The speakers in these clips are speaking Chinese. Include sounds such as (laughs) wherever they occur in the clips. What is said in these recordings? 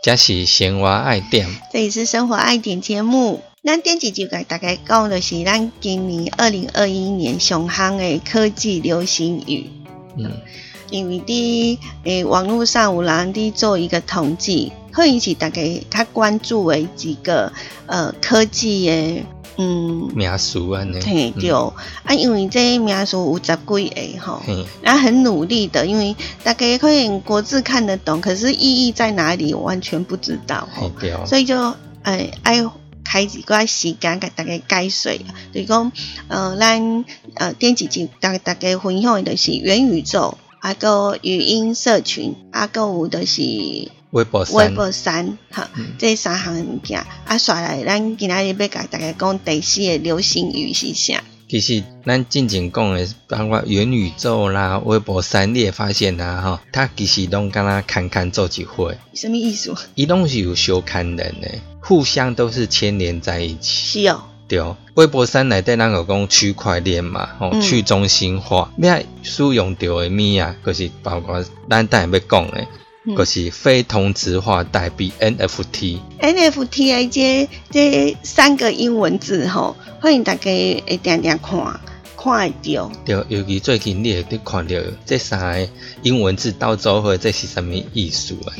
这是生活爱点。这里是生活爱点节目。咱顶一集给大家讲的是咱今年二零二一年上行的科技流行语。嗯，因为伫诶网络上有人伫做一个统计，可以是大家较关注的几个呃科技的。嗯，名数安尼，嘿对，啊，因为这名数有十几个吼，然后很努力的，因为大家可以国字看得懂，可是意义在哪里完全不知道吼，所以就哎爱开几个时间给大家解说，就是讲呃咱呃电几集大大家分享的是元宇宙，啊个语音社群，啊个有的是。微博三，微博三，哈，这三项物件，啊，刷来，咱今仔日要甲大家讲第四个流行语是啥？其实咱进前讲的，包括元宇宙啦、微博三，你也发现啦，哈，它其实拢敢若看看做一回。什么意思？伊拢是有相牵人的，互相都是牵连在一起。是哦。对，微博三内底咱个讲区块链嘛，吼，去中心化，你使用到的物啊，就是包括咱等下要讲的。就是非同质化代币 NFT。NFT 这这三个英文字吼，欢迎大家一点点看，看到。对，尤其最近你会得看到这三个英文字到组合，这是什么意思啊？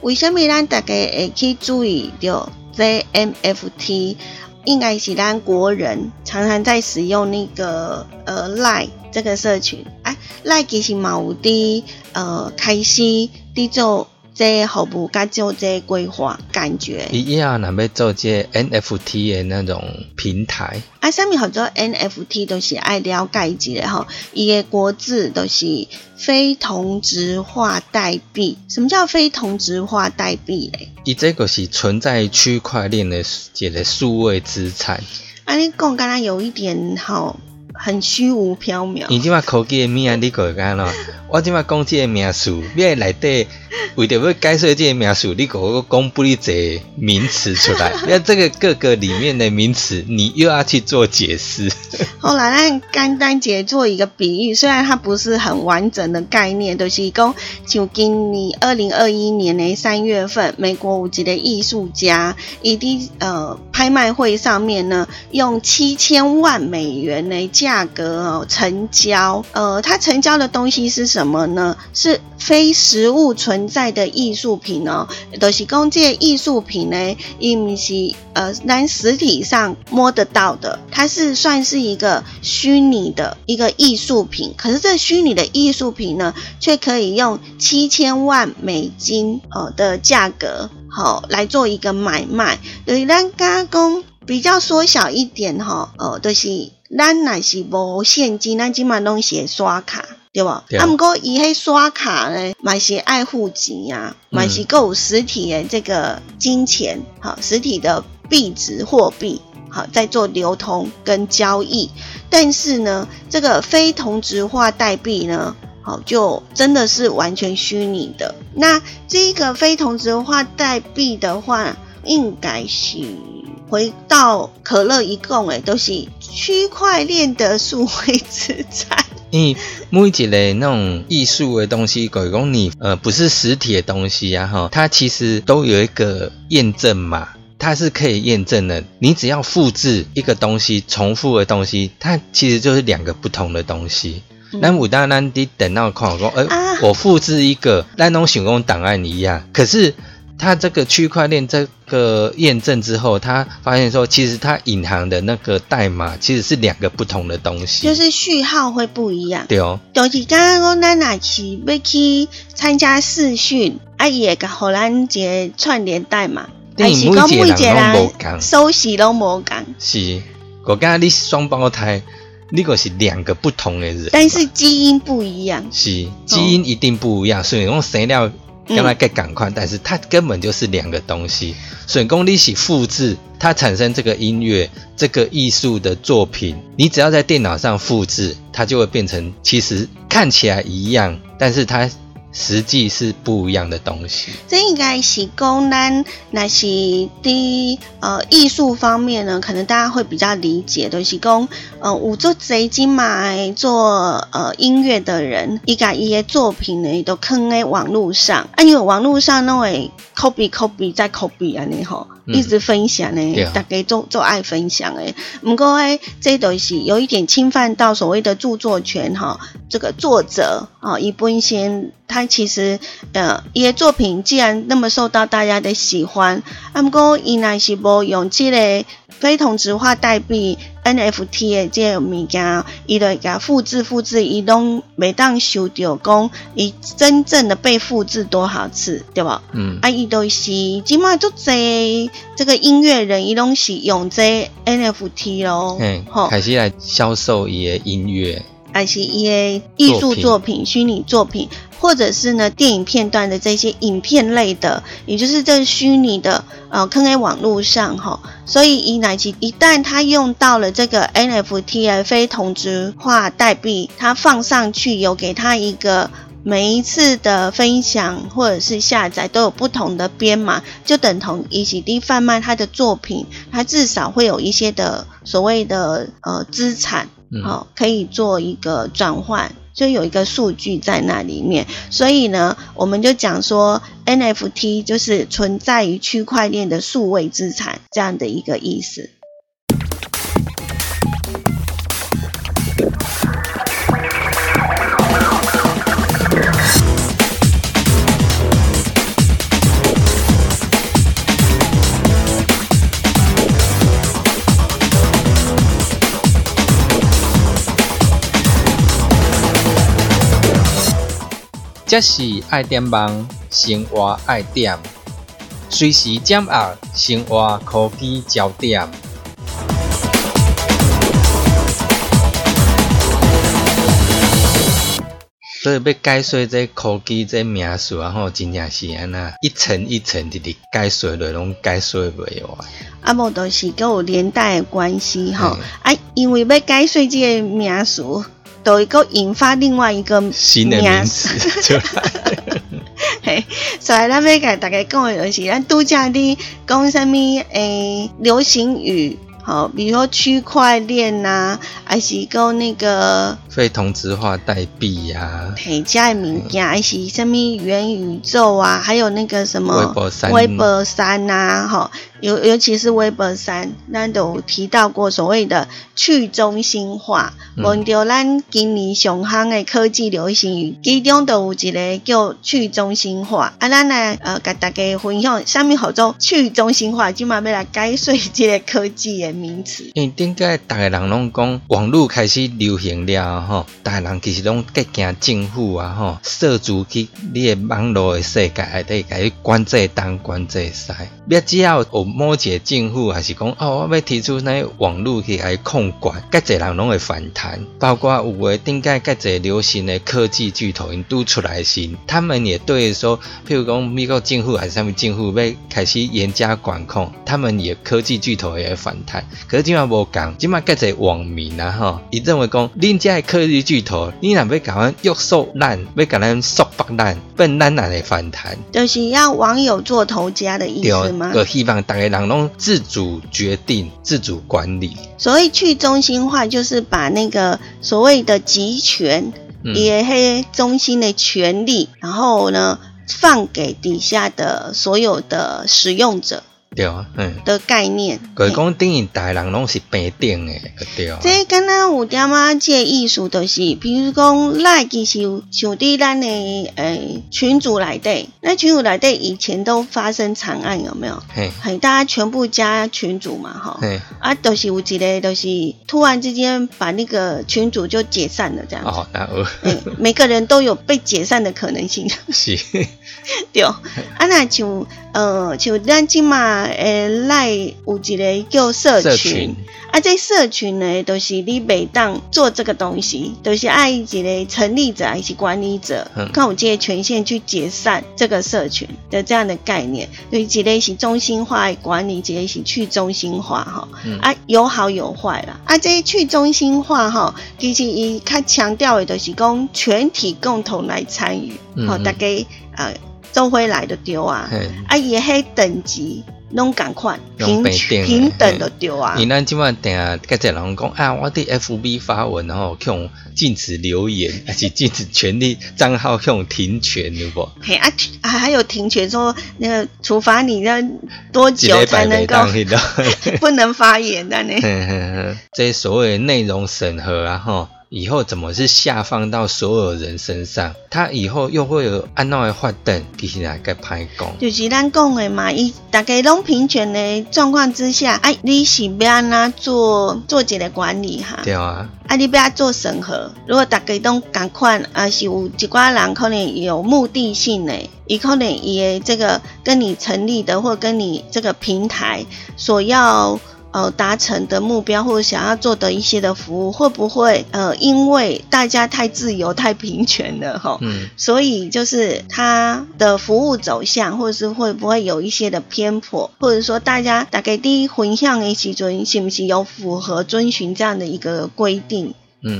为什么咱大家会去注意到这 NFT？应该是咱国人常常在使用那个呃 Line 这个社群，哎，Line 其实嘛有滴呃开始。滴做这服务，甲做这规划，感觉。伊以后若要做这 NFT 的那种平台。啊，上面好多 NFT 都是爱了解一下吼，伊个国字都是非同质化代币。什么叫非同质化代币嘞？伊这个是存在区块链的一个数位资产。啊，你讲刚刚有一点吼。很虚无缥缈。你即马科技的名啊，你讲干咯？我即马讲即个名词，你内底 (laughs) 为着要解释即个名词，你给我公布一些名词出来。(laughs) 那这个各个里面的名词，你又要去做解释。(laughs) 后来，咱简单解做一个比喻，虽然它不是很完整的概念，就是讲，就今年二零二一年的三月份，美国五级的艺术家，以及呃拍卖会上面呢，用七千万美元的价格哦成交。呃，他成交的东西是什么么呢？是非实物存在的艺术品哦，都是讲这艺术品呢，因是呃咱实体上摸得到的，它是算是一个虚拟的一个艺术品。可是这虚拟的艺术品呢，却可以用七千万美金呃的价格好来做一个买卖。对，咱加工比较缩小一点哈，呃，就是咱乃是无现金，咱基本上拢是刷卡。对不？啊，毋过伊迄刷卡呢，买些爱护钱呀，买些够实体的这个金钱，好，实体的币值货币，好，在做流通跟交易。但是呢，这个非同质化代币呢，好，就真的是完全虚拟的。那这个非同质化代币的话，应该是回到可乐一共诶，都是区块链的数位资产。因为每一类那种艺术的东西，如果你呃不是实体的东西呀哈，它其实都有一个验证嘛，它是可以验证的。你只要复制一个东西，重复的东西，它其实就是两个不同的东西。那武大那你等到看我，哎，我复制一个那种显工档案一样，可是。它这个区块链这个验证之后，他发现说，其实它隐含的那个代码其实是两个不同的东西，就是序号会不一样。对哦，就是刚刚讲咱那去要去参加试训，啊，也个荷兰节串联代码，还是讲每一个人收息都无共。是，我刚刚你双胞胎，那个是两个不同的人，但是基因不一样。是，基因一定不一样，所以用生料。跟它更赶快，但是它根本就是两个东西。损功利息复制，它产生这个音乐、这个艺术的作品，你只要在电脑上复制，它就会变成其实看起来一样，但是它。实际是不一样的东西。这应该是公单，那是第呃艺术方面呢，可能大家会比较理解的是公呃，我做贼金嘛，做呃音乐的人，一个一些作品呢都坑在网络上，啊，因为网络上那位 copy copy 再 copy 啊，你吼。一直分享呢，大家都都爱分享诶。不过诶，这东西有一点侵犯到所谓的著作权哈。这个作者啊，一本先他其实呃，伊的作品既然那么受到大家的喜欢，啊，不过伊那是无用这个非同质化代币 NFT 的这物件，伊就甲复制复制，伊拢每当收到讲，伊真正的被复制多少次，对吧？嗯，啊，伊都是即码做这这个音乐人，伊拢是用这 NFT 咯，嗯，开始来销售伊的音乐。还是一些艺术作品、虚拟作品，或者是呢电影片段的这些影片类的，也就是这虚拟的呃，坑在网络上哈。所以以乃其一旦他用到了这个 NFT 的非同质化代币，他放上去有给他一个每一次的分享或者是下载都有不同的编码，就等同以及低贩卖他的作品，他至少会有一些的所谓的呃资产。好，可以做一个转换，就有一个数据在那里面。所以呢，我们就讲说 NFT 就是存在于区块链的数位资产这样的一个意思。这是爱点网生活爱点，随时掌握生活科技焦点。所以要解说这科技这名词啊，吼，真正是安那一层一层的的解说，内容解说袂完。啊，无都是跟有连带的关系吼，啊，因为要解说这个名词。都一个引发另外一个新的名词 (laughs) 出来，嘿，所以咱要给大家讲的就是咱度假的讲什么诶流行语。好，比如说区块链呐，还是讲那个非同质化代币呀，嘿，加物件，还是什么元宇宙啊，还有那个什么微博三，微博三呐，哈，尤尤其是微博三，咱都提到过所谓的去中心化。问到咱今年上行的科技流行语，其中都有一个叫去中心化。啊，咱来呃，甲大家分享，什么叫做去中心化？今嘛要来解说这个科技的。名词，因为顶个大个人拢讲网络开始流行了吼，大人其实拢计惊政府啊吼，涉足去你的网络的世界，还得甲伊管制东管制西。要只要有某一个政府还是讲哦，我要提出那网络去来控管，介侪人拢会反弹。包括有诶顶个介侪流行的科技巨头因都出来时，他们也对说，譬如讲美国政府还是什么政府要开始严加管控，他们也科技巨头也会反弹。可是今晚无讲，今晚介侪网民啊吼，伊认为讲，恁家科技巨头，你若要搞咱约束烂，要搞咱束缚烂，笨咱哪会反弹？就是要网友做头家的意思吗？我希望大家人拢自主决定、自主管理。所谓去中心化，就是把那个所谓的集权，也黑中心的权利，然后呢，放给底下的所有的使用者。对啊，嗯，的概念，佮讲等于大人拢是平等诶，对啊。这敢若有点仔即艺术，就是比如讲，咱其实像伫咱诶诶群组内底，那群组内底以前都发生惨案，有没有？嘿，嘿，大家全部加群组嘛，哈，啊，都是有一个，都是突然之间把那个群组就解散了，这样。哦，那我，每个人都有被解散的可能性。(laughs) 是，(laughs) 对，啊，那像呃，像咱即嘛。诶，赖有一个叫社群，啊，啊，这社群呢，都是你每当做这个东西，都是爱一个成立者还是管理者，看有这些权限去解散这个社群的这样的概念。对，一个是中心化管理，一个是去中心化哈。啊，有好有坏啦。啊，这去中心化哈，其实伊较强调的，就是讲全体共同来参与，好，大家呃。做回来的丢啊，啊也黑等级，拢赶快平平等的丢啊。你咱今晚等下，刚才人讲啊，我的 FB 发文，然后用禁止留言，而且禁止权利账号用停权，对不？嘿啊，还有停权，说那个处罚你要多久才能够 (laughs) 不能发言的呢？这所谓内容审核啊，哈。以后怎么是下放到所有人身上？他以后又会有安怎的发展？其实来个歹讲，就是咱讲的嘛，伊大家拢平权的状况之下，哎，你是要安怎做做一个管理哈？对啊，啊，你不要做审核。如果大家都赶快，啊，是有一寡人可能有目的性的，伊可能伊的这个跟你成立的，或跟你这个平台所要。呃，达成的目标或者想要做的一些的服务，会不会呃，因为大家太自由、太平权了哈，嗯，所以就是它的服务走向，或者是会不会有一些的偏颇，或者说大家大概第一混向的时准是不是有符合遵循这样的一个规定？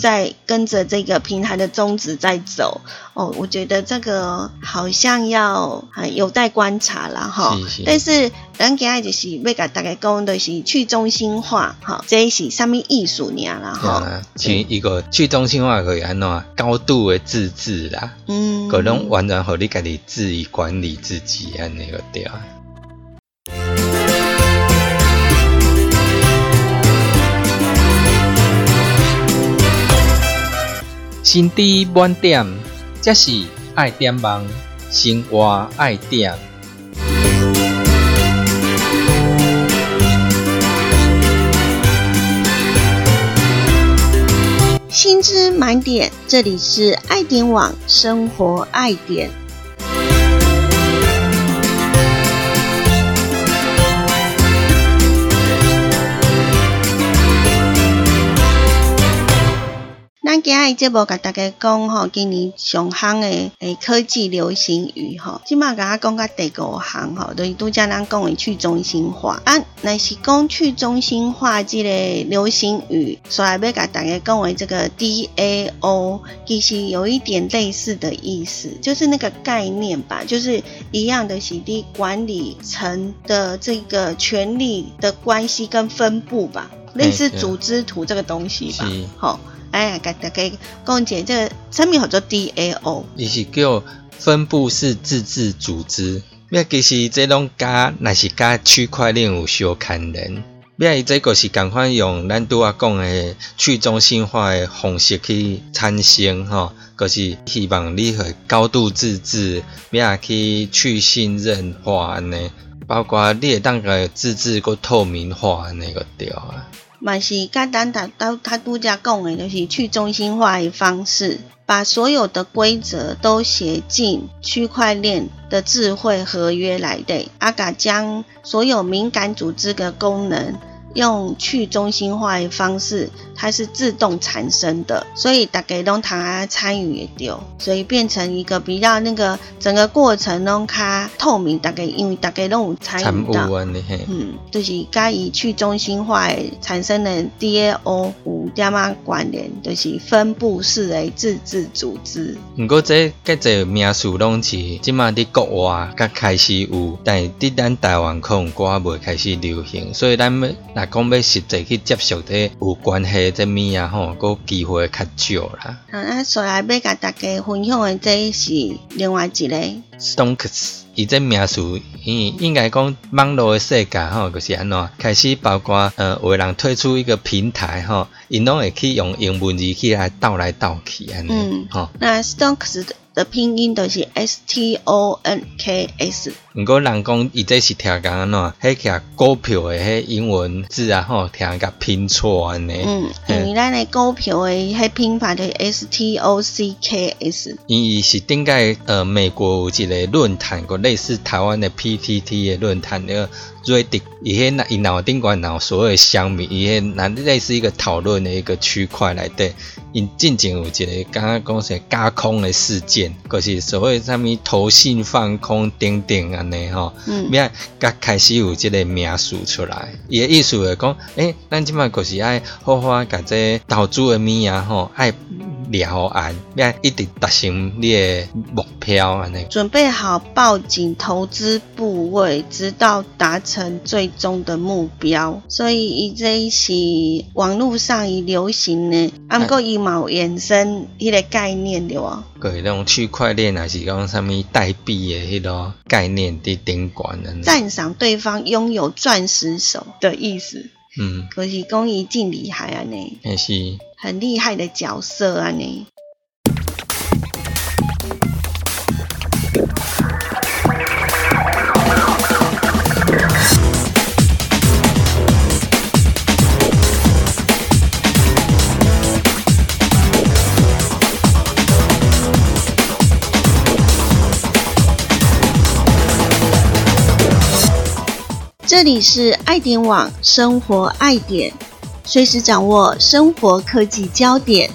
在跟着这个平台的宗旨在走哦，我觉得这个好像要有待观察了哈。但是咱今日就是要甲大家讲的是去中心化哈，这是什么艺术呢啦哈？像一个去中心化可以安怎高度的自治啦，嗯，可能完全和你家己自己管理自己安那个对啊。心知满点，才是爱点网，生活爱点。心知满点，这里是爱点网生活爱点。咱今日节目甲大家讲吼，今年上行的诶科技流行语吼，即马甲我讲到第五行吼，就是拄则咱讲的去中心化啊。若是讲去中心化即个流行语，所以要甲大家讲为这个 DAO，其实有一点类似的意思，就是那个概念吧，就是一样的洗地管理层的这个权力的关系跟分布吧，类似组织图这个东西吧，好。哎甲，大家讲解这个什么叫做 DAO？伊是叫分布式自治组织。咩其实这种加，那是加区块链有相牵连。咩伊这个是赶快用咱拄啊讲的去中心化的方式去产生吼，就是希望你会高度自治，咩去去信任化安尼，包括你会当个自治个透明化安尼个调啊。嘛是简单达到他度假讲的，就是去中心化的方式，把所有的规则都写进区块链的智慧合约来的，阿嘎将所有敏感组织的功能。用去中心化的方式，它是自动产生的，所以大家拢谈啊参与也丢，所以变成一个比较那个整个过程拢较透明，大概因为大家拢有参与到，嗯，就是甲以去中心化产生的 DAO 有点啊关联，就是分布式的自治组织。不过这个这名词拢是即马伫国外刚开始有，但伫咱台湾可能国未开始流行，所以咱要。啊，讲要实际去接触的有关系这物啊吼，个机会较少啦。啊，所以要甲大家分享的这是另外一个。Stonks，伊这名词，应应该讲网络的世界吼，就是安怎开始包括呃，有人推出一个平台吼，因拢会去用英文字去来倒来倒去安尼。嗯，吼。那 Stonks 的拼音都是 S T O N K S。毋过人讲伊这是听讲安怎，迄个股票的迄英文字啊吼，听甲拼错安尼。嗯，因为咱的股票的迄拼法就是 S T O C K S。伊是顶个呃美国有一个论坛，个类似台湾的 P T T 的论坛个。瑞迪，伊迄那伊脑顶管脑所有乡民，伊迄那类似一个讨论的一个区块来底，因进前有一个刚刚讲说加空的事件，就是所谓啥物投信放空等等安尼吼，嗯，咩甲开始有即个名数出来，伊的意思会讲，诶，咱即摆就是爱好好甲这投资的物啊吼，爱。了安，要一直达成你的目标安尼。准备好报警投资部位，直到达成最终的目标。所以伊这是网络上伊流行的，啊，毋过伊冇延伸迄个概念对哦。对，那种区块链还是讲啥物代币的迄个概念的顶管的。赞赏对方拥有钻石手的意思。嗯，可是讲伊真厉害安尼。也是。很厉害的角色啊！你。这里是爱点网生活爱点。随时掌握生活科技焦点。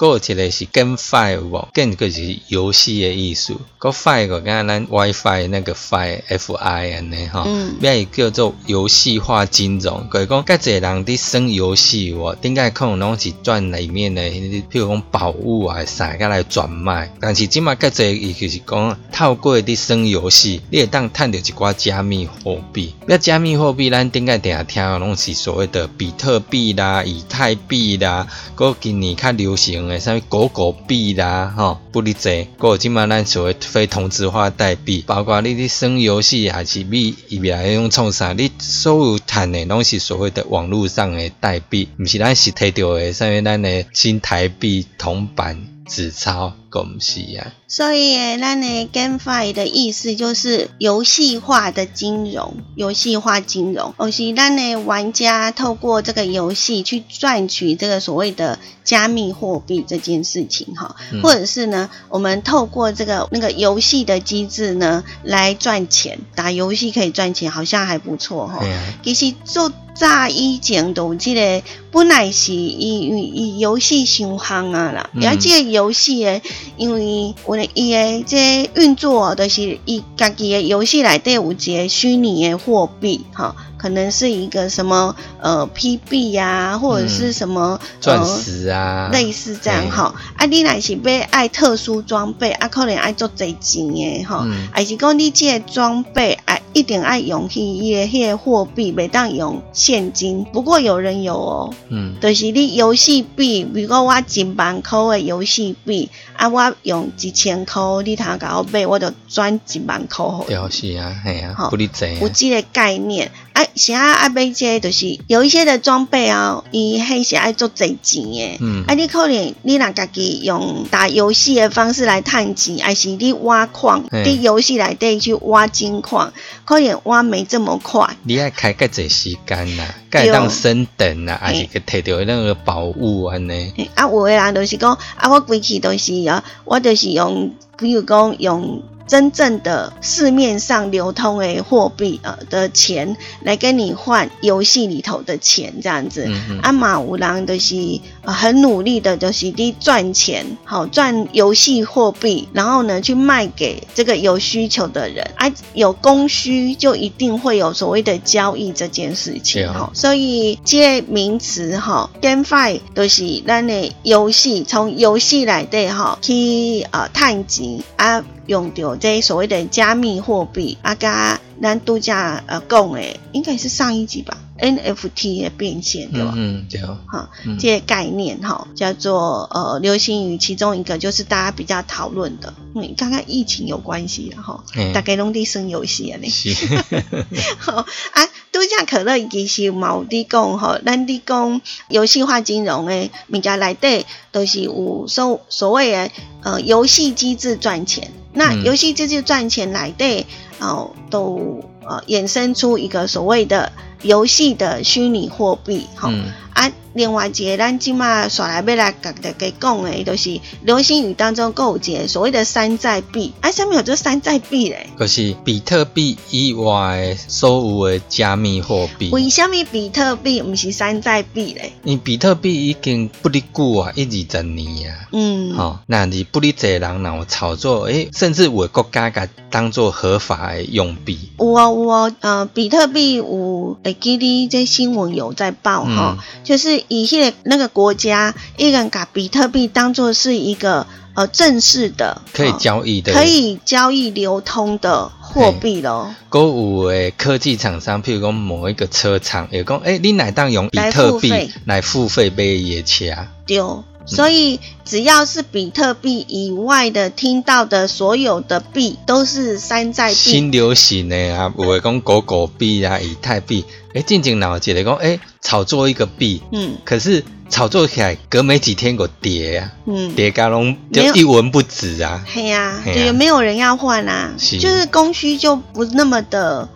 个一个是 GameFi 无，Game 就是游戏的意思。个 Fi 个刚刚咱 WiFi 那个 Fi F I 安尼吼，咩叫做游戏化金融？就是讲，介侪人伫耍游戏喎，顶个可能拢是赚里面的，譬如讲宝物啊，啥个来转卖。但是即马介侪伊就是讲，透过伫耍游戏，你会当赚到一寡加密货币。要加密货币，咱顶个定下听拢是所谓的比特币啦、以太币啦，个今年较流行。啥物狗狗币啦，吼，不哩济，过即卖咱所谓非同质化代币，包括你伫耍游戏还是币，伊来用创啥，你所有赚诶拢是所谓的网络上诶代币，毋是咱实体着诶，啥物咱诶新台币铜板纸钞。公司啊，所以咱的 GameFi 的意思就是游戏化的金融，游戏化金融，而是咱的玩家透过这个游戏去赚取这个所谓的加密货币这件事情哈，或者是呢，我们透过这个那个游戏的机制呢来赚钱，打游戏可以赚钱，好像还不错哈。其实做早以前都这个本来是以以游戏上行啊啦，而这个游戏诶。因为我的伊个这运作，就是伊家己的游戏内底有一个虚拟的货币，哈。可能是一个什么呃 P 币呀，或者是什么钻石啊，类似这样哈。啊，你若是要爱特殊装备，啊，可能爱做贼钱的哈。还是讲你这装备爱一定爱用去伊个迄个货币，袂当用现金。不过有人有哦，嗯，就是你游戏币，如果我一万块的游戏币，啊，我用一千块，你头甲我买，我就转一万块。对，是啊，系啊，不理解。有这个概念。啊，是啊，啊，买这就是有一些的装备啊，伊迄是爱做侪钱诶。嗯。啊，你可能你若家己用打游戏的方式来探钱，还是你挖矿，伫游戏内底去挖金矿，可能挖没这么快。你爱开个这时间呐，盖当升等呐，还是去摕到那个宝物安尼。啊，有诶人就是讲，啊，我规气都是啊，我就是用，比如讲用。真正的市面上流通诶货币呃的钱来跟你换游戏里头的钱这样子，阿马五郎都是很努力的，就是你赚钱，好赚游戏货币，然后呢去卖给这个有需求的人，啊有供需就一定会有所谓的交易这件事情哈，所以这名词哈，GameFi 都是咱的游戏从游戏来的哈去呃探钱啊。用掉这所谓的加密货币，啊，加咱度假呃讲诶，应该是上一集吧，NFT 的变现对吧？嗯，对。哈，这些概念哈，叫做呃流行于，其中一个就是大家比较讨论的，嗯，刚刚疫情有关系的哈，大概拢在生游戏啊，那。(laughs) 好啊。度假可乐其实冇伫讲吼，咱伫讲游戏化金融诶，物件内底都是有所所谓的呃游戏机制赚钱。那游戏机制赚钱来的哦，都呃衍生出一个所谓的游戏的虚拟货币，哈啊。另外一个，咱即马刷来要来甲大家讲诶，就是流星雨当中有一个所谓的山寨币。啊，下面有这山寨币嘞？就是比特币以外所有的加密货币。为什么比特币毋是山寨币嘞？因比特币已经不离久啊，一二十年啊。嗯。吼，那你不离侪人然后炒作，诶，甚至有国家甲当做合法的用币。有啊有啊，呃，比特币有，会记得这新闻有在报哈，就是。以些那个国家，一个人把比特币当做是一个呃正式的可以交易的、可以交易流通的货币咯。购物诶，科技厂商，譬如讲某一个车厂，也讲诶，你哪当用比特币来付费买野车？丢。所以只要是比特币以外的，听到的所有的币都是山寨币。新流行的啊，不会讲狗狗币啊、以太币。哎，静静脑子来讲，哎，炒作一个币，嗯，可是炒作起来隔没几天个跌啊，嗯，跌嘎隆就一文不值啊。嘿呀，对，没有人要换啊，就是供需就不那么的。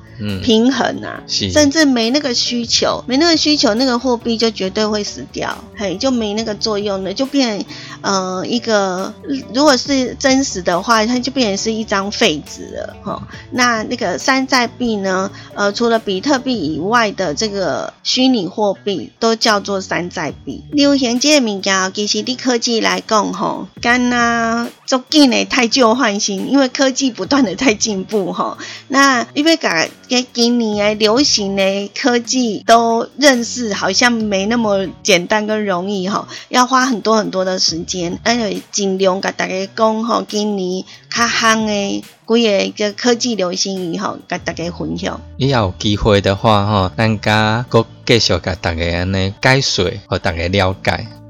平衡啊，甚至没那个需求，没那个需求，那个货币就绝对会死掉，嘿，就没那个作用了，就变呃一个，如果是真实的话，它就变成是一张废纸了，哈。那那个山寨币呢？呃，除了比特币以外的这个虚拟货币，都叫做山寨币。流行这个物件，其实对科技来讲，吼，干呐，足紧的太旧换新，因为科技不断的在进步，哈。那因为改。给今年诶流行的科技都认识，好像没那么简单跟容易哈，要花很多很多的时间。而且尽量甲大家讲吼，今年较夯诶，几个个科技流行语吼，甲大家分享。你有机会的话吼，咱家搁继续甲大家安尼解说，和大家了解。